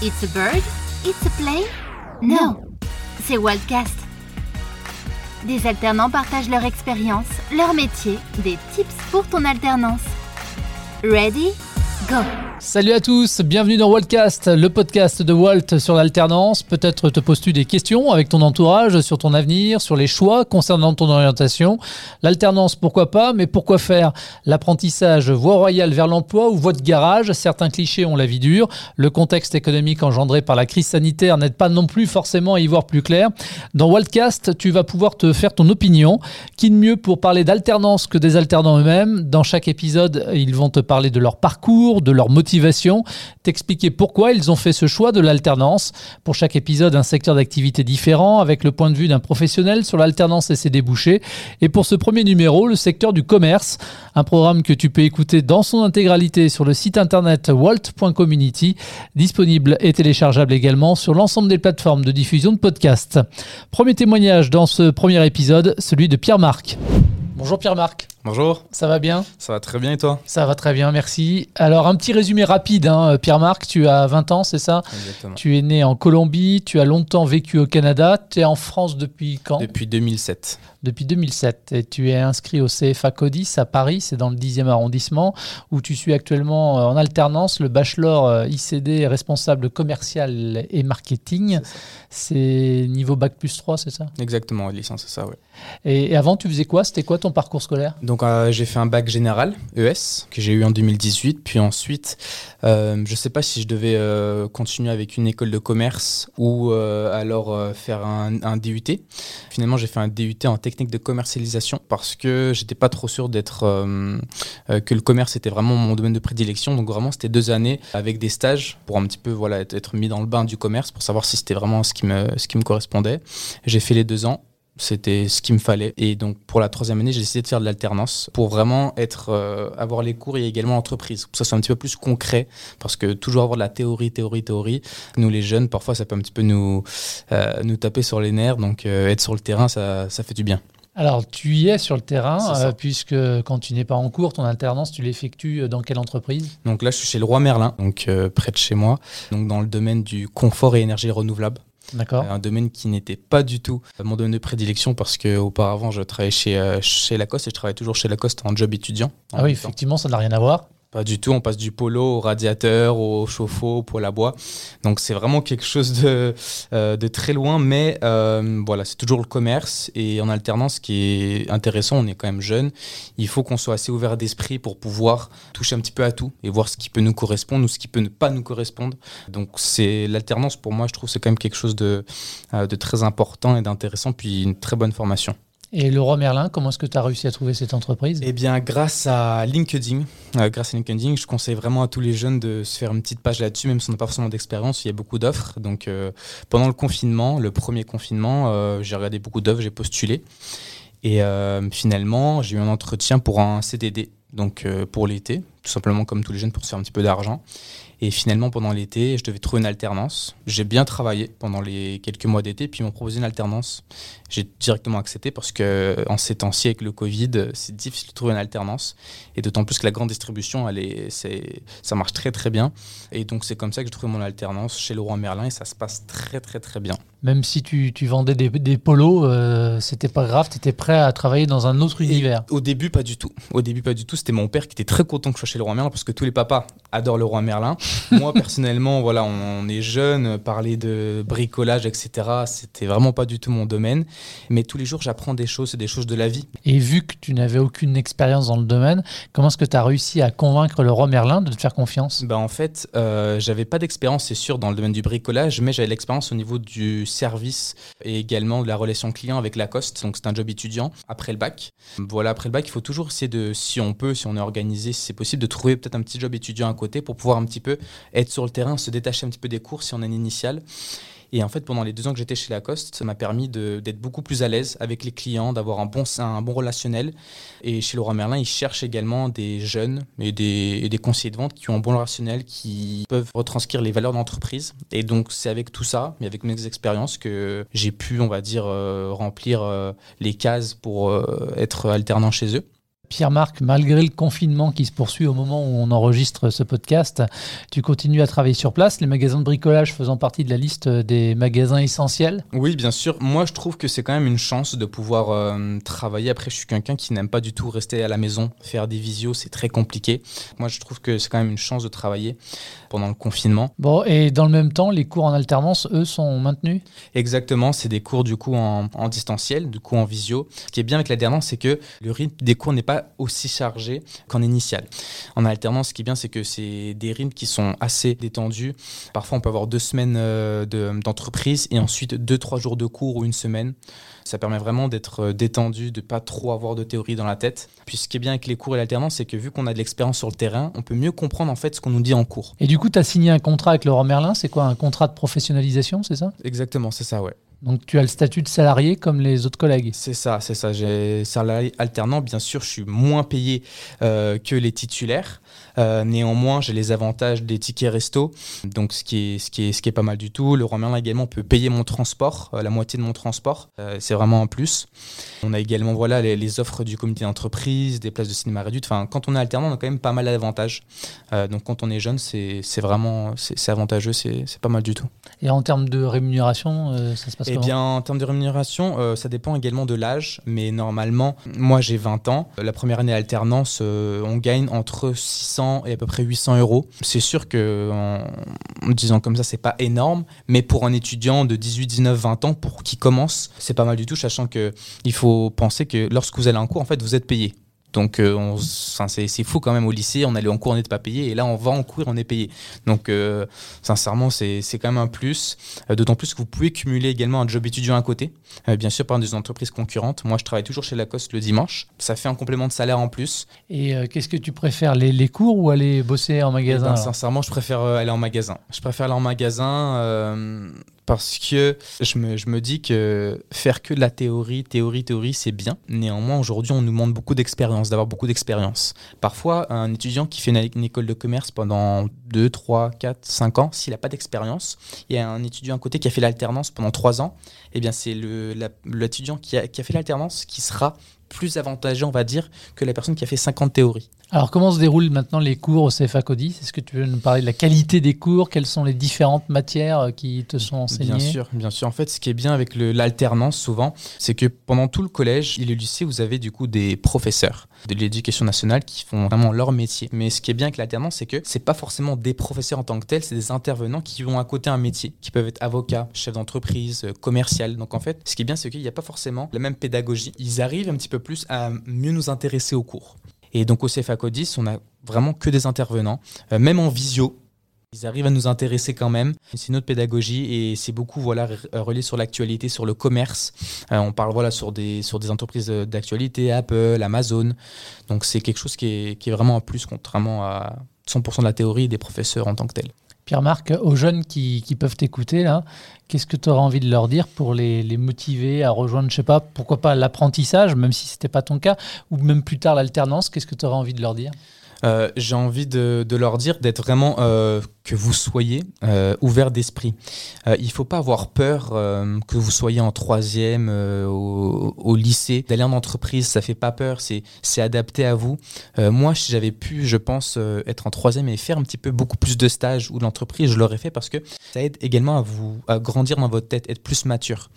It's a bird? It's a plane? No, c'est Wildcast. Des alternants partagent leur expérience, leur métier, des tips pour ton alternance. Ready? Salut à tous, bienvenue dans Waltcast, le podcast de Walt sur l'alternance. Peut-être te poses-tu des questions avec ton entourage sur ton avenir, sur les choix concernant ton orientation. L'alternance, pourquoi pas, mais pourquoi faire? L'apprentissage, voie royale vers l'emploi ou voie de garage? Certains clichés ont la vie dure. Le contexte économique engendré par la crise sanitaire n'aide pas non plus forcément à y voir plus clair. Dans Waltcast, tu vas pouvoir te faire ton opinion. Qui de mieux pour parler d'alternance que des alternants eux-mêmes? Dans chaque épisode, ils vont te parler de leur parcours, de leur motivation t'expliquer pourquoi ils ont fait ce choix de l'alternance. Pour chaque épisode, un secteur d'activité différent, avec le point de vue d'un professionnel sur l'alternance et ses débouchés. Et pour ce premier numéro, le secteur du commerce, un programme que tu peux écouter dans son intégralité sur le site internet walt.community, disponible et téléchargeable également sur l'ensemble des plateformes de diffusion de podcasts. Premier témoignage dans ce premier épisode, celui de Pierre-Marc. Bonjour Pierre-Marc. Bonjour. Ça va bien Ça va très bien et toi Ça va très bien, merci. Alors un petit résumé rapide, hein, Pierre-Marc, tu as 20 ans, c'est ça Exactement. Tu es né en Colombie, tu as longtemps vécu au Canada, tu es en France depuis quand Depuis 2007. Depuis 2007. Et tu es inscrit au CFA Codis à Paris, c'est dans le 10e arrondissement, où tu suis actuellement euh, en alternance le bachelor euh, ICD responsable commercial et marketing. C'est niveau Bac plus 3, c'est ça Exactement, licence, c'est ça, oui. et, et avant, tu faisais quoi? C'était quoi ton parcours scolaire Donc euh, j'ai fait un bac général, ES, que j'ai eu en 2018. Puis ensuite, euh, je ne sais pas si je devais euh, continuer avec une école de commerce ou alors faire un, DUT. Finalement, j'ai fait un DUT en technique de commercialisation parce que j'étais pas trop sûr d'être que le commerce était vraiment mon domaine de prédilection. Donc vraiment, c'était deux années avec des stages pour un petit peu voilà être, être mis dans le bain du commerce pour savoir si c'était vraiment ce qui me ce qui me correspondait. J'ai fait les deux ans. C'était ce qu'il me fallait. Et donc, pour la troisième année, j'ai décidé de faire de l'alternance pour vraiment être, euh, avoir les cours et également l'entreprise. Ça soit un petit peu plus concret. Parce que toujours avoir de la théorie, théorie, théorie. Nous, les jeunes, parfois, ça peut un petit peu nous, euh, nous taper sur les nerfs. Donc, euh, être sur le terrain, ça, ça fait du bien. Alors, tu y es sur le terrain, C'est euh, puisque quand tu n'es pas en cours, ton alternance, tu l'effectues dans quelle entreprise? Donc là, je suis chez le Roi Merlin, donc euh, près de chez moi. Donc, dans le domaine du confort et énergie renouvelable. D'accord un domaine qui n'était pas du tout mon domaine de prédilection parce que auparavant je travaillais chez, euh, chez Lacoste et je travaille toujours chez Lacoste en job étudiant. en Ah oui, effectivement, ça n'a rien à voir. Pas du tout, on passe du polo au radiateur, au chauffe-eau, au poêle à bois. Donc c'est vraiment quelque chose de, euh, de très loin, mais euh, voilà, c'est toujours le commerce. Et en alternance, ce qui est intéressant, on est quand même jeune, il faut qu'on soit assez ouvert d'esprit pour pouvoir toucher un petit peu à tout et voir ce qui peut nous correspondre ou ce qui peut ne pas nous correspondre. Donc c'est l'alternance pour moi, je trouve, c'est quand même quelque chose de, euh, de très important et d'intéressant, puis une très bonne formation. Et roi Merlin, comment est-ce que tu as réussi à trouver cette entreprise? Eh bien, grâce à LinkedIn, euh, grâce à LinkedIn, je conseille vraiment à tous les jeunes de se faire une petite page là-dessus, même si on n'a pas forcément d'expérience. Il y a beaucoup d'offres. Donc, euh, pendant le confinement, le premier confinement, euh, j'ai regardé beaucoup d'offres, j'ai postulé. Et finalement, j'ai eu un entretien pour un CDD, donc pour l'été, tout simplement comme tous les jeunes pour se faire un petit peu d'argent. Et finalement, pendant l'été, je devais trouver une alternance. J'ai bien travaillé pendant les quelques mois d'été, puis ils m'ont proposé une alternance. J'ai directement accepté parce que en ces temps-ci, avec le Covid, c'est difficile de trouver une alternance. Et d'autant plus que la grande distribution, elle est, c'est, ça marche très très bien. Et donc, c'est comme ça que j'ai trouvé mon alternance chez Leroy Merlin et ça se passe très très très bien. Même si tu, tu vendais des, des polos, euh, c'était pas grave, tu étais prêt à travailler dans un autre univers. Au début, pas du tout. Au début, pas du tout. C'était mon père qui était très content que je sois chez le roi Merlin parce que tous les papas adorent le roi Merlin. Moi, personnellement, voilà, on est jeune, parler de bricolage, etc., c'était vraiment pas du tout mon domaine. Mais tous les jours, j'apprends des choses, c'est des choses de la vie. Et vu que tu n'avais aucune expérience dans le domaine, comment est-ce que tu as réussi à convaincre le roi Merlin de te faire confiance? Bah, en fait, euh, j'avais pas d'expérience, c'est sûr, dans le domaine du bricolage, mais j'avais l'expérience au niveau du service et également de la relation client avec Lacoste. Donc, c'est un job étudiant après le bac. Voilà, après le bac, il faut toujours essayer de, si on peut, si on est organisé, si c'est possible, de trouver peut-être un petit job étudiant à côté pour pouvoir un petit peu être sur le terrain, se détacher un petit peu des cours si on a une initiale. Et en fait, pendant les deux ans que j'étais chez Lacoste, ça m'a permis de- d'être beaucoup plus à l'aise avec les clients, d'avoir un bon, relationnel. Et chez Leroy Merlin, ils cherchent également des jeunes et des, conseillers de vente qui ont un bon relationnel, qui peuvent retranscrire les valeurs d'entreprise. Et donc, c'est avec tout ça, mais avec mes expériences, que j'ai pu, on va dire, euh, remplir euh, les cases pour euh, être alternant chez eux. Pierre-Marc, malgré le confinement qui se poursuit au moment où on enregistre ce podcast, tu continues à travailler sur place, les magasins de bricolage faisant partie de la liste des magasins essentiels Oui, bien sûr. Moi, je trouve que c'est quand même une chance de pouvoir euh, travailler. Après, je suis quelqu'un qui n'aime pas du tout rester à la maison, faire des visios, c'est très compliqué. Moi, je trouve que c'est quand même une chance de travailler pendant le confinement. Bon, et dans le même temps, les cours en alternance, eux, sont maintenus? Exactement, c'est des cours du coup en, en distanciel, du coup en visio. Ce qui est bien avec l'alternance, c'est que le rythme des cours n'est pas aussi chargé qu'en initial. En alternance, ce qui est bien, c'est que c'est des rythmes qui sont assez détendus. Parfois, on peut avoir deux semaines euh, de- d'entreprise et ensuite deux, trois jours de cours ou une semaine. Ça permet vraiment d'être euh, détendu, de pas trop avoir de théorie dans la tête. Puis ce qui est bien avec les cours et l'alternance, c'est que vu qu'on a de l'expérience sur le terrain, on peut mieux comprendre en fait ce qu'on nous dit en cours. Et du coup, tu as signé un contrat avec Laurent Merlin, c'est quoi Un contrat de professionnalisation, c'est ça? Exactement, c'est ça, ouais. Donc tu as le statut de salarié comme les autres collègues C'est ça, c'est ça. J'ai salarié alternant, bien sûr, je suis moins payé euh, que les titulaires. Euh, néanmoins, j'ai les avantages des tickets resto, donc ce qui est, ce qui est, ce qui est pas mal du tout. Le Merlin également peut payer mon transport, euh, la moitié de mon transport. C'est vraiment un plus. On a également voilà, les, les offres du comité d'entreprise, des places de cinéma réduites. Enfin, quand on est alternant, on a quand même pas mal d'avantages. Donc quand on est jeune, c'est c'est vraiment c'est avantageux, c'est c'est pas mal du tout. Et en termes de rémunération, ça se passe Eh bien, en termes de rémunération, euh, ça dépend également de l'âge, mais normalement, moi j'ai 20 ans. La première année alternance, euh, on gagne entre 600 et à peu près 800 euros. C'est sûr que, en, en disant comme ça, c'est pas énorme, mais pour un étudiant de 18, 19, 20 ans, pour qui commence, c'est pas mal du tout, sachant que il faut penser que lorsque vous allez en cours, en fait, vous êtes payé. Donc euh, c'est fou quand même au lycée, on allait en cours, on n'était pas payé, et là on va en cours, on est payé. Donc euh, sincèrement, c'est quand même un plus. Euh, D'autant plus que vous pouvez cumuler également un job étudiant à côté, bien sûr par des entreprises concurrentes. Moi je travaille toujours chez Lacoste le dimanche, ça fait un complément de salaire en plus. Et qu'est-ce que tu préfères, les, les cours ou aller bosser en Eh magasin ben, alors? sincèrement, je préfère aller en magasin. Je préfère aller en magasin parce que je me, je me dis que faire que de la théorie, théorie, théorie, c'est bien. Néanmoins, aujourd'hui, on nous demande beaucoup d'expérience, d'avoir beaucoup d'expérience. Parfois, un étudiant qui fait une, école de commerce pendant 2, 3, 4, 5 ans, s'il n'a pas d'expérience, il y a un étudiant à côté qui a fait l'alternance pendant 3 ans, eh bien, c'est l'étudiant qui a, qui a fait l'alternance qui sera plus avantageux, on va dire, que la personne qui a fait 50 théories. Alors, comment se déroulent maintenant les cours au CFA Codis Est-ce que tu veux nous parler de la qualité des cours? Quelles sont les différentes matières euh, qui te sont enseignées? Bien sûr, bien sûr. En fait, ce qui est bien avec l'alternance, souvent, c'est que pendant tout le collège et le lycée, vous avez du coup des professeurs de l'éducation nationale qui font vraiment leur métier. Mais ce qui est bien avec l'alternance, c'est que c'est pas forcément des professeurs en tant que tels, c'est des intervenants qui ont à côté un métier, qui peuvent être avocats, chefs d'entreprise, euh, commercial. Donc en fait, ce qui est bien, c'est qu'il n'y a pas forcément la même pédagogie. Ils arrivent un petit peu plus à mieux nous intéresser au cours. Et donc au CFA Codis, on a vraiment que des intervenants, euh, même en visio. Ils arrivent à nous intéresser quand même. C'est une autre pédagogie et c'est beaucoup voilà re- relié sur l'actualité, sur le commerce. Euh, on parle voilà sur des sur des entreprises euh, d'actualité, Apple, Amazon. Donc c'est quelque chose qui est, qui est vraiment un plus contrairement à 100% de la théorie des professeurs en tant que tels. Pierre-Marc, aux jeunes qui, peuvent t'écouter, qu'est-ce que tu auras envie de leur dire pour les, motiver à rejoindre, je sais pas, pourquoi pas l'apprentissage, même si c'était pas ton cas, ou même plus tard l'alternance Qu'est-ce que tu auras envie de leur dire? Euh, J'ai envie de, leur dire d'être vraiment euh, que vous soyez euh, ouverts d'esprit. Il faut pas avoir peur que vous soyez en troisième au, lycée, d'aller en entreprise, ça fait pas peur, c'est adapté à vous. Moi, si j'avais pu, je pense, être en troisième et faire un petit peu beaucoup plus de stages ou de je l'aurais fait parce que ça aide également à vous à grandir dans votre tête, être plus mature.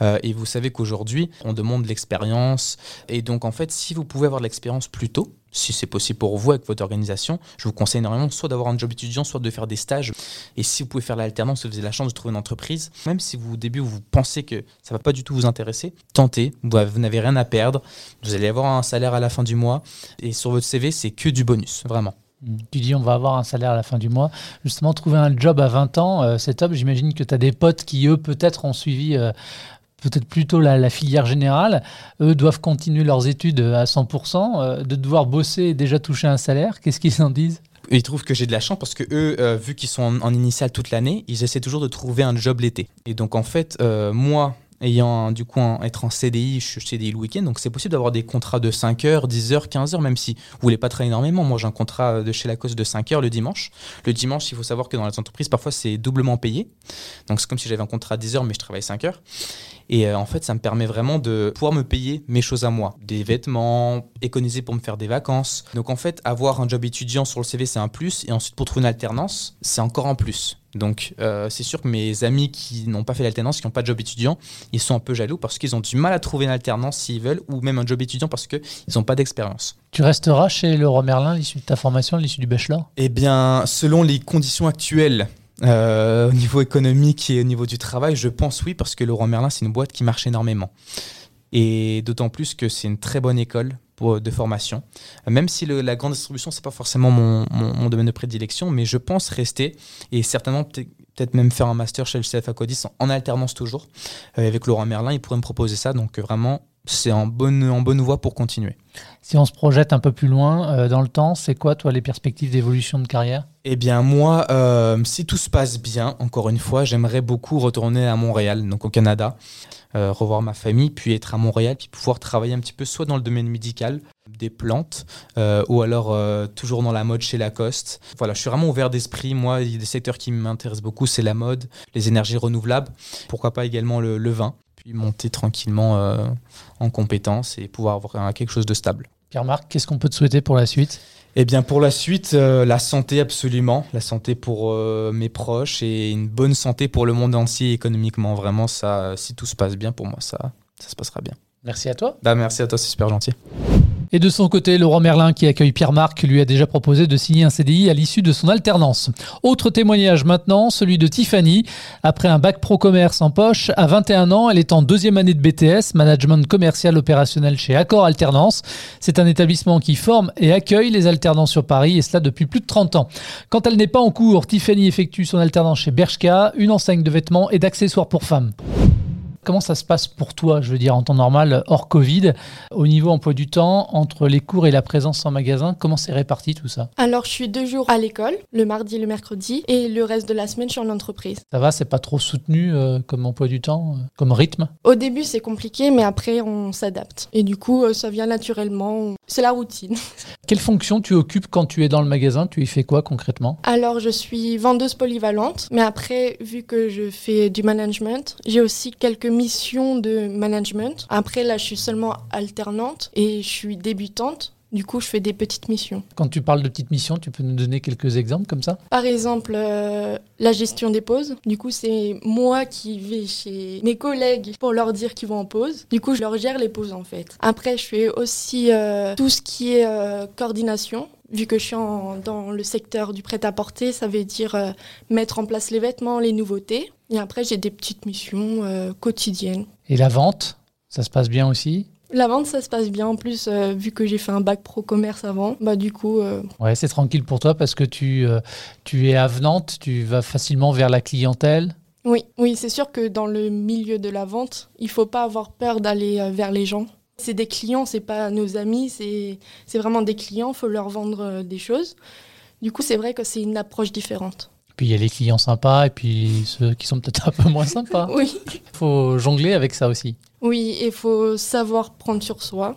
Et vous savez qu'aujourd'hui, on demande de l'expérience. Et donc, en fait, si vous pouvez avoir de l'expérience plus tôt, si c'est possible pour vous avec votre organisation, je vous conseille énormément soit d'avoir un job étudiant, soit de faire des stages. Et si vous pouvez faire l'alternance, vous avez la chance de trouver une entreprise, même si vous, au début vous pensez que ça va pas du tout vous intéresser, tentez. Vous n'avez rien à perdre. Vous allez avoir un salaire à la fin du mois. Et sur votre CV, c'est que du bonus, vraiment. Tu dis on va avoir un salaire à la fin du mois. Justement, trouver un job à 20 ans, euh, c'est top. J'imagine que tu as des potes qui, eux, peut-être ont suivi euh, peut-être plutôt la, filière générale. Eux doivent continuer leurs études à 100%, euh, de devoir bosser et déjà toucher un salaire. Qu'est-ce qu'ils en disent? Ils trouvent que j'ai de la chance parce que eux, euh, vu qu'ils sont en, en initiale toute l'année, ils essaient toujours de trouver un job l'été. Et donc en fait, euh, moi, ayant du coup un- être en CDI, je suis CDI le week-end, donc c'est possible d'avoir des contrats de 5 heures, 10 heures, 15 heures, même si vous voulez pas travailler énormément. Moi, j'ai un contrat de chez Lacoste de 5 heures le dimanche. Le dimanche, il faut savoir que dans les entreprises, parfois c'est doublement payé. Donc c'est comme si j'avais un contrat à 10 heures, mais je travaille 5 heures. Et euh, en fait, ça me permet vraiment de pouvoir me payer mes choses à moi. Des vêtements, économiser pour me faire des vacances. Donc en fait, avoir un job étudiant sur le CV, c'est un plus. Et ensuite, pour trouver une alternance, c'est encore un plus. Donc euh, c'est sûr que mes amis qui n'ont pas fait l'alternance, qui n'ont pas de job étudiant, ils sont un peu jaloux parce qu'ils ont du mal à trouver une alternance s'ils veulent, ou même un job étudiant parce qu'ils n'ont pas d'expérience. Tu resteras chez Leroy Merlin à l'issue de ta formation, à l'issue du bachelor? Eh bien, selon les conditions actuelles, euh, au niveau économique et au niveau du travail, je pense oui, parce que Laurent Merlin, c'est une boîte qui marche énormément. Et d'autant plus que c'est une très bonne école pour, de formation. Même si la grande distribution, c'est pas forcément mon, domaine de prédilection, mais je pense rester et certainement peut- peut-être même faire un master chez le CFA Codis en, en alternance toujours. Euh, avec Laurent Merlin, il pourrait me proposer ça. Donc vraiment, c'est en bonne, en bonne voie pour continuer. Si on se projette un peu plus loin euh, dans le temps, c'est quoi, toi, les perspectives d'évolution de carrière? Eh bien, moi, euh, si tout se passe bien, encore une fois, j'aimerais beaucoup retourner à Montréal, donc au Canada, euh, revoir ma famille, puis être à Montréal, puis pouvoir travailler un petit peu soit dans le domaine médical, des plantes, ou alors toujours dans la mode chez Lacoste. Voilà, je suis vraiment ouvert d'esprit. Moi, il y a des secteurs qui m'intéressent beaucoup, c'est la mode, les énergies renouvelables, pourquoi pas également le, le vin, puis monter tranquillement euh, en compétences et pouvoir avoir quelque chose de stable. Pierre-Marc, qu'est-ce qu'on peut te souhaiter pour la suite? Eh bien, pour la suite, euh, la santé absolument. La santé pour euh, mes proches et une bonne santé pour le monde entier économiquement. Vraiment, ça, si tout se passe bien, pour moi, ça, ça se passera bien. Merci à toi. Bah, merci à toi, c'est super gentil. Et de son côté, Laurent Merlin, qui accueille Pierre-Marc, lui a déjà proposé de signer un CDI à l'issue de son alternance. Autre témoignage maintenant, celui de Tiffany. Après un bac pro commerce en poche, à 21 ans, elle est en deuxième année de BTS, management commercial opérationnel chez Accor Alternance. C'est un établissement qui forme et accueille les alternants sur Paris, et cela depuis plus de 30 ans. Quand elle n'est pas en cours, Tiffany effectue son alternance chez Bershka, une enseigne de vêtements et d'accessoires pour femmes. Comment ça se passe pour toi, je veux dire, en temps normal, hors Covid, au niveau emploi du temps, entre les cours et la présence en magasin Comment c'est réparti tout ça? Alors, je suis deux jours à l'école, le mardi et le mercredi, et le reste de la semaine, je suis en entreprise. Ça va, c'est pas trop soutenu euh, comme emploi du temps, euh, comme rythme? Au début, c'est compliqué, mais après, on s'adapte. Et du coup, euh, ça vient naturellement. C'est la routine. Quelle fonction tu occupes quand tu es dans le magasin? Tu y fais quoi concrètement? Alors, je suis vendeuse polyvalente, mais après, vu que je fais du management, j'ai aussi quelques missions de management. Après, là, je suis seulement alternante et je suis débutante. Du coup, je fais des petites missions. Quand tu parles de petites missions, tu peux nous donner quelques exemples comme ça? Par exemple, euh, la gestion des pauses. Du coup, c'est moi qui vais chez mes collègues pour leur dire qu'ils vont en pause. Du coup, je leur gère les pauses en fait. Après, je fais aussi euh, tout ce qui est euh, coordination. Vu que je suis en- dans le secteur du prêt-à-porter, ça veut dire euh, mettre en place les vêtements, les nouveautés. Et après, j'ai des petites missions euh, quotidiennes. Et la vente Ça se passe bien aussi? La vente, ça se passe bien. En plus, euh, vu que j'ai fait un bac pro commerce avant, bah du coup, euh, Ouais, c'est tranquille pour toi parce que tu, euh, tu es avenante, tu vas facilement vers la clientèle? Oui, oui, c'est sûr que dans le milieu de la vente, il faut pas avoir peur d'aller vers les gens. C'est des clients, c'est pas nos amis, c'est vraiment des clients, faut leur vendre euh, des choses. Du coup, c'est vrai que c'est une approche différente. Puis il y a les clients sympas et puis ceux qui sont peut-être un peu moins sympas. Oui. Il faut jongler avec ça aussi. Oui, il faut savoir prendre sur soi.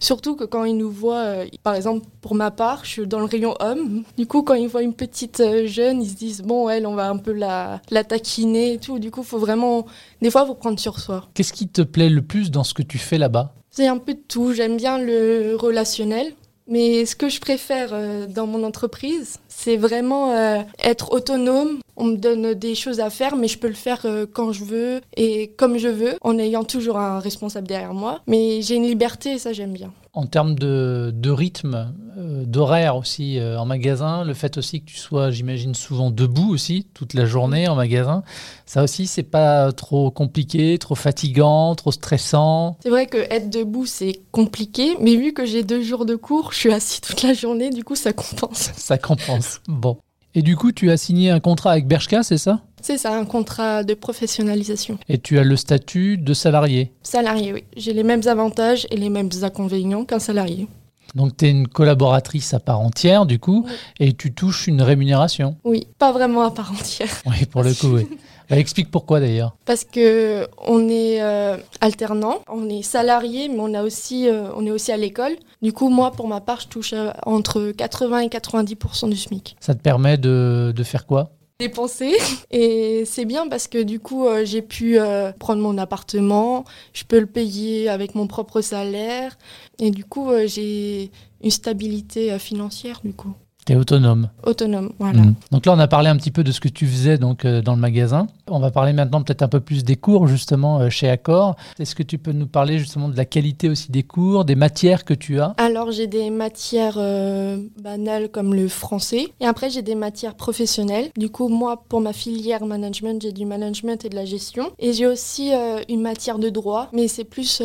Surtout que quand ils nous voient, euh, par exemple, pour ma part, je suis dans le rayon homme. Du coup, quand ils voient une petite euh, jeune, ils se disent, bon, elle, on va un peu la, la taquiner et tout. Du coup, faut vraiment, des fois, faut prendre sur soi. Qu'est-ce qui te plaît le plus dans ce que tu fais là-bas? C'est un peu de tout. J'aime bien le relationnel. Mais ce que je préfère euh, dans mon entreprise, c'est vraiment euh, être autonome. On me donne des choses à faire, mais je peux le faire euh, quand je veux et comme je veux, en ayant toujours un responsable derrière moi. Mais j'ai une liberté et ça, j'aime bien. En termes de, de rythme, euh, d'horaire aussi euh, en magasin, le fait aussi que tu sois, j'imagine, souvent debout aussi toute la journée en magasin, ça aussi, c'est pas trop compliqué, trop fatigant, trop stressant. C'est vrai que être debout, c'est compliqué, mais vu que j'ai deux jours de cours, je suis assis toute la journée, du coup, ça compense. Ça compense. Bon. Et du coup, tu as signé un contrat avec Bershka, c'est ça? C'est ça, un contrat de professionnalisation. Et tu as le statut de salarié. Salarié, oui. J'ai les mêmes avantages et les mêmes inconvénients qu'un salarié. Donc, tu es une collaboratrice à part entière, du coup, Oui. et tu touches une rémunération. Oui, pas vraiment à part entière. Oui, pour le coup, oui. Bah, explique pourquoi d'ailleurs. Parce que on est euh, alternant, on est salarié, mais on a aussi, euh, on est aussi à l'école. Du coup, moi, pour ma part, je touche euh, entre 80 et 90% du SMIC. Ça te permet de, de faire quoi? Dépenser. Et c'est bien parce que du coup, euh, j'ai pu euh, prendre mon appartement, je peux le payer avec mon propre salaire. Et du coup, euh, j'ai une stabilité financière du coup. Autonome. Autonome, voilà. Mm. Donc là, on a parlé un petit peu de ce que tu faisais donc euh, dans le magasin. On va parler maintenant peut-être un peu plus des cours justement euh, chez Accor. Est-ce que tu peux nous parler justement de la qualité aussi des cours, des matières que tu as? Alors j'ai des matières euh, banales comme le français et après j'ai des matières professionnelles. Du coup, moi pour ma filière management, j'ai du management et de la gestion et j'ai aussi une matière de droit, mais c'est plus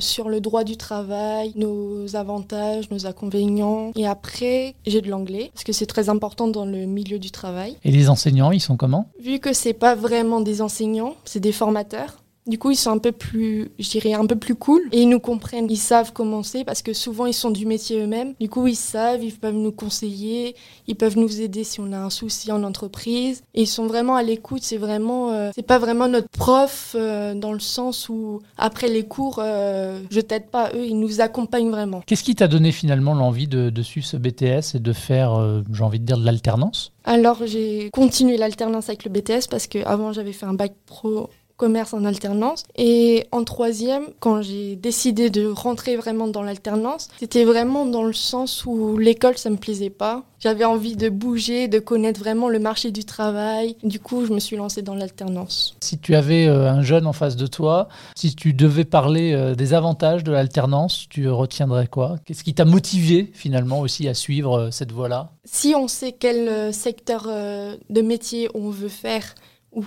sur le droit du travail, nos avantages, nos inconvénients et après j'ai de l'anglais parce que c'est très important dans le milieu du travail. Et les enseignants, ils sont comment? Vu que c'est pas vraiment des enseignants, c'est des formateurs. Du coup, ils sont un peu plus, je dirais, un peu plus cool et ils nous comprennent. Ils savent comment c'est parce que souvent ils sont du métier eux-mêmes. Du coup, ils savent, ils peuvent nous conseiller, ils peuvent nous aider si on a un souci en entreprise. Et ils sont vraiment à l'écoute. C'est vraiment, euh, c'est pas vraiment notre prof euh, dans le sens où après les cours, euh, je t'aide pas. Eux, ils nous accompagnent vraiment. Qu'est-ce qui t'a donné finalement l'envie de, de, suivre ce BTS et de faire, j'ai envie de dire, de l'alternance? Alors j'ai continué l'alternance avec le BTS parce qu'avant j'avais fait un bac pro commerce en alternance. Et en troisième, quand j'ai décidé de rentrer vraiment dans l'alternance, c'était vraiment dans le sens où l'école, ça me plaisait pas. J'avais envie de bouger, de connaître vraiment le marché du travail. Du coup, je me suis lancée dans l'alternance. Si tu avais euh, un jeune en face de toi, si tu devais parler euh, des avantages de l'alternance, tu retiendrais quoi? Qu'est-ce qui t'a motivé finalement aussi à suivre euh, cette voie-là? Si on sait quel secteur de métier on veut faire,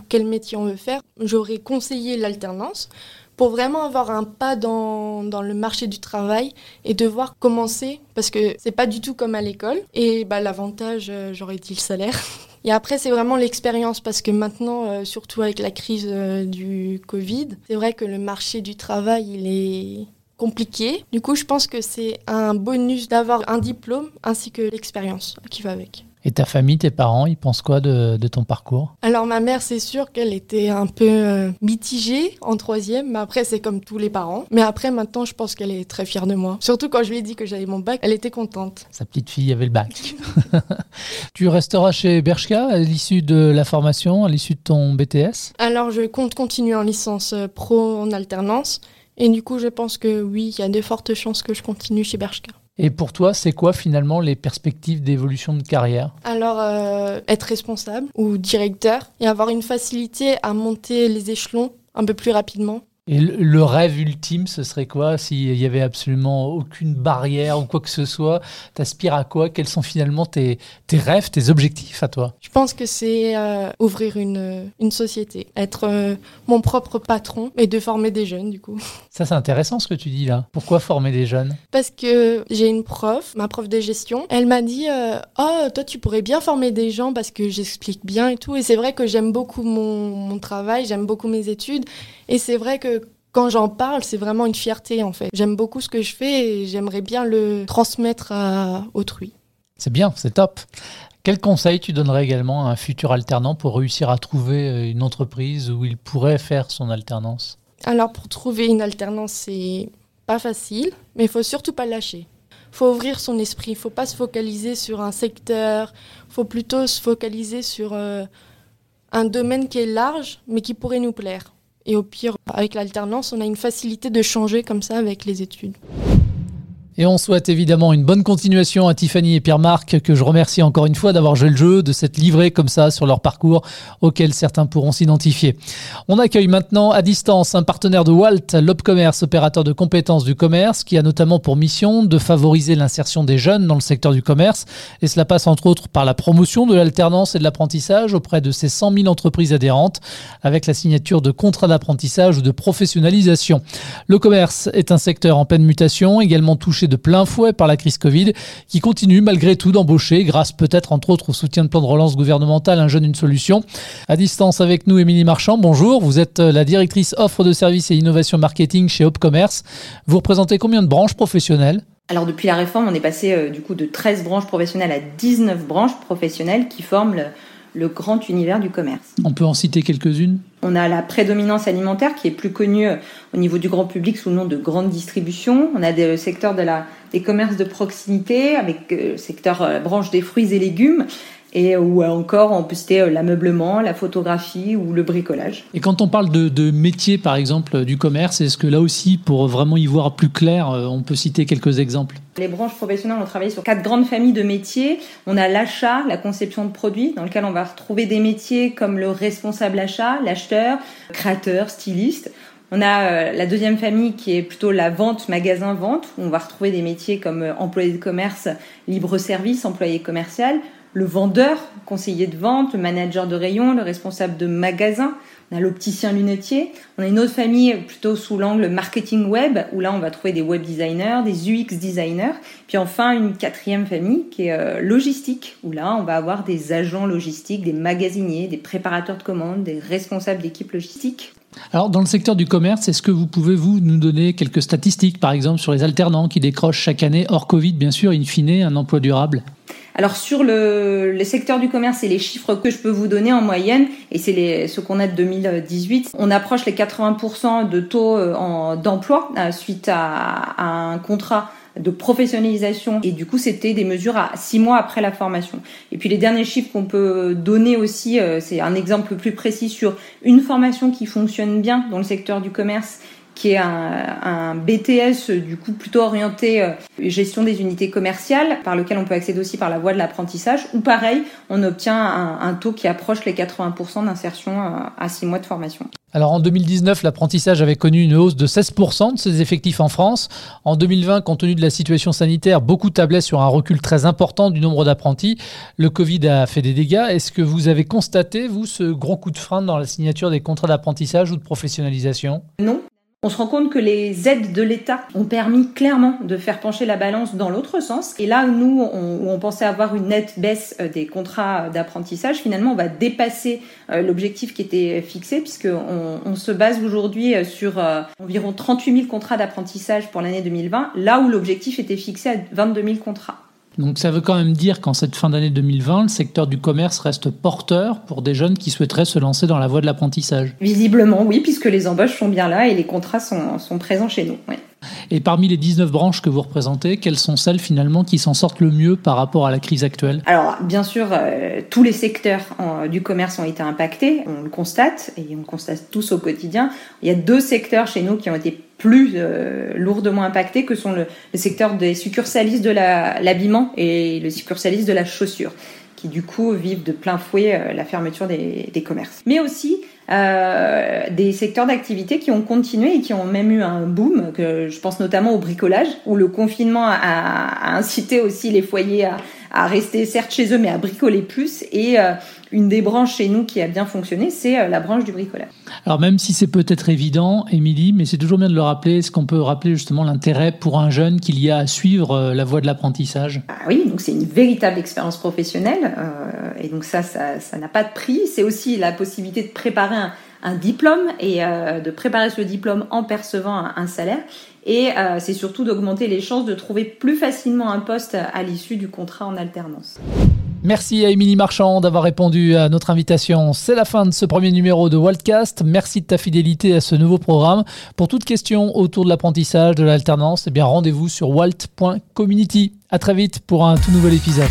quel métier on veut faire, j'aurais conseillé l'alternance pour vraiment avoir un pas dans, dans, le marché du travail et devoir commencer parce que c'est pas du tout comme à l'école. Et bah, l'avantage euh, j'aurais dit le salaire. Et après c'est vraiment l'expérience parce que maintenant euh, surtout avec la crise euh, du Covid c'est vrai que le marché du travail il est compliqué. Du coup je pense que c'est un bonus d'avoir un diplôme ainsi que l'expérience qui va avec et ta famille, tes parents, ils pensent quoi de, ton parcours? Alors ma mère, c'est sûr qu'elle était un peu euh, mitigée en troisième, mais après c'est comme tous les parents. Mais après maintenant, je pense qu'elle est très fière de moi. Surtout quand je lui ai dit que j'avais mon bac, elle était contente. Sa petite fille avait le bac. tu resteras chez Bershka à l'issue de la formation, à l'issue de ton BTS Alors je compte continuer en licence euh, pro en alternance. Et du coup, je pense que oui, il y a de fortes chances que je continue chez Bershka. Et pour toi, c'est quoi finalement les perspectives d'évolution de carrière? Alors, euh, être responsable ou directeur et avoir une facilité à monter les échelons un peu plus rapidement. Et le rêve ultime, ce serait quoi s'il y avait absolument aucune barrière ou quoi que ce soit? T'aspires à quoi? Quels sont finalement tes, tes, rêves, tes objectifs à toi? Je pense que c'est euh, ouvrir une, une, société, être euh, mon propre patron et de former des jeunes du coup. Ça c'est intéressant ce que tu dis là. Pourquoi former des jeunes? Parce que j'ai une prof, ma prof de gestion, elle m'a dit euh, Oh, toi tu pourrais bien former des gens parce que j'explique bien et tout. Et c'est vrai que j'aime beaucoup mon, mon travail, j'aime beaucoup mes études. Et c'est vrai que quand j'en parle, c'est vraiment une fierté en fait. J'aime beaucoup ce que je fais et j'aimerais bien le transmettre à autrui. C'est bien, c'est top. Quel conseil tu donnerais également à un futur alternant pour réussir à trouver euh, une entreprise où il pourrait faire son alternance? Alors pour trouver une alternance, c'est pas facile, mais il faut surtout pas lâcher. Il faut ouvrir son esprit, il faut pas se focaliser sur un secteur, il faut plutôt se focaliser sur euh, un domaine qui est large mais qui pourrait nous plaire. Et au pire, avec l'alternance, on a une facilité de changer comme ça avec les études. Et on souhaite évidemment une bonne continuation à Tiffany et Pierre-Marc, que je remercie encore une fois d'avoir joué le jeu, de s'être livrés comme ça sur leur parcours, auquel certains pourront s'identifier. On accueille maintenant à distance un partenaire de Walt, l'Opcommerce, opérateur de compétences du commerce, qui a notamment pour mission de favoriser l'insertion des jeunes dans le secteur du commerce. Et cela passe entre autres par la promotion de l'alternance et de l'apprentissage auprès de ses 100 000 entreprises adhérentes, avec la signature de contrats d'apprentissage ou de professionnalisation. Le commerce est un secteur en pleine mutation, également touché de plein fouet par la crise Covid, qui continue malgré tout d'embaucher, grâce peut-être entre autres au soutien de plan de relance gouvernemental Un jeune, une solution. À distance avec nous, Émilie Marchand, bonjour. Vous êtes euh, la directrice offre de services et innovation marketing chez Opcommerce. Vous représentez combien de branches professionnelles? Alors depuis la réforme, on est passé euh, du coup de 13 branches professionnelles à 19 branches professionnelles qui forment le grand univers du commerce. On peut en citer quelques-unes? On a la prédominance alimentaire qui est plus connue au niveau du grand public sous le nom de grande distribution. On a des secteurs de la, des commerces de proximité avec le euh, secteur euh, branche des fruits et légumes. Et ou encore on peut citer l'ameublement, la photographie ou le bricolage. Et quand on parle de, de métier par exemple du commerce, est-ce que là aussi pour vraiment y voir plus clair, on peut citer quelques exemples? Les branches professionnelles ont travaillé sur quatre grandes familles de métiers. On a l'achat, la conception de produits, dans lequel on va retrouver des métiers comme le responsable achat, l'acheteur, créateur, styliste. On a euh, la deuxième famille qui est plutôt la vente, magasin-vente, où on va retrouver des métiers comme euh, employé de commerce, libre-service, employé commercial, le vendeur, conseiller de vente, le manager de rayon, le responsable de magasin, on a l'opticien lunetier. On a une autre famille plutôt sous l'angle marketing web, où là on va trouver des web designers, des UX designers. Puis enfin une quatrième famille qui est euh, logistique, où là on va avoir des agents logistiques, des magasiniers, des préparateurs de commandes, des responsables d'équipe logistique. Alors, dans le secteur du commerce, est-ce que vous pouvez vous nous donner quelques statistiques, par exemple, sur les alternants qui décrochent chaque année, hors Covid, bien sûr, in fine, un emploi durable? Alors sur le, les secteurs du commerce et les chiffres que je peux vous donner en moyenne, et c'est ce qu'on a de 2018, on approche les 80% de taux euh, d'emploi euh, suite à, un contrat de professionnalisation et du coup c'était des mesures à six mois après la formation. Et puis les derniers chiffres qu'on peut donner aussi, euh, c'est un exemple plus précis sur une formation qui fonctionne bien dans le secteur du commerce qui est un, BTS du coup plutôt orienté euh, gestion des unités commerciales, par lequel on peut accéder aussi par la voie de l'apprentissage, ou pareil, on obtient un, taux qui approche les 80% d'insertion euh, à 6 mois de formation. Alors en 2019, l'apprentissage avait connu une hausse de 16% de ses effectifs en France. En 2020, compte tenu de la situation sanitaire, beaucoup tablaient sur un recul très important du nombre d'apprentis. Le Covid a fait des dégâts. Est-ce que vous avez constaté, vous, ce gros coup de frein dans la signature des contrats d'apprentissage ou de professionnalisation? Non, on se rend compte que les aides de l'État ont permis clairement de faire pencher la balance dans l'autre sens. Et là, nous, on, on pensait avoir une nette baisse euh, des contrats d'apprentissage, finalement, on va dépasser euh, l'objectif qui était fixé, puisqu'on on se base aujourd'hui euh, sur environ 38 000 contrats d'apprentissage pour l'année 2020, là où l'objectif était fixé à 22 000 contrats. Donc ça veut quand même dire qu'en cette fin d'année 2020, le secteur du commerce reste porteur pour des jeunes qui souhaiteraient se lancer dans la voie de l'apprentissage. Visiblement oui, puisque les embauches sont bien là et les contrats sont, sont présents chez nous. Et parmi les 19 branches que vous représentez, quelles sont celles finalement qui s'en sortent le mieux par rapport à la crise actuelle? Alors, bien sûr, euh, tous les secteurs du commerce ont été impactés, on le constate, et on le constate tous au quotidien. Il y a deux secteurs chez nous qui ont été plus euh, lourdement impactés, que sont le, secteur des succursalistes de l'habillement et le succursalistes de la chaussure qui du coup vivent de plein fouet euh, la fermeture des, des commerces. Mais aussi euh, des secteurs d'activité qui ont continué et qui ont même eu un boom, que je pense notamment au bricolage, où le confinement a, incité aussi les foyers à, à, rester certes chez eux, mais à bricoler plus. Et euh, une des branches chez nous qui a bien fonctionné, c'est euh, la branche du bricolage. Alors même si c'est peut-être évident, Émilie, mais c'est toujours bien de le rappeler, est-ce qu'on peut rappeler justement l'intérêt pour un jeune qu'il y a à suivre la voie de l'apprentissage? Ah Oui, donc c'est une véritable expérience professionnelle, et donc ça, ça n'a pas de prix. C'est aussi la possibilité de préparer un, diplôme et euh, de préparer ce diplôme en percevant un, salaire. Et euh, c'est surtout d'augmenter les chances de trouver plus facilement un poste à l'issue du contrat en alternance. Merci à Émilie Marchand d'avoir répondu à notre invitation. C'est la fin de ce premier numéro de Wildcast. Merci de ta fidélité à ce nouveau programme. Pour toute question autour de l'apprentissage, de l'alternance, eh bien rendez-vous sur walt.community. À très vite pour un tout nouvel épisode.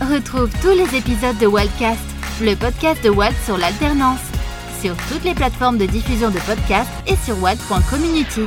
Retrouve tous les épisodes de Wildcast, le podcast de Walt sur l'alternance, sur toutes les plateformes de diffusion de podcasts et sur walt.community.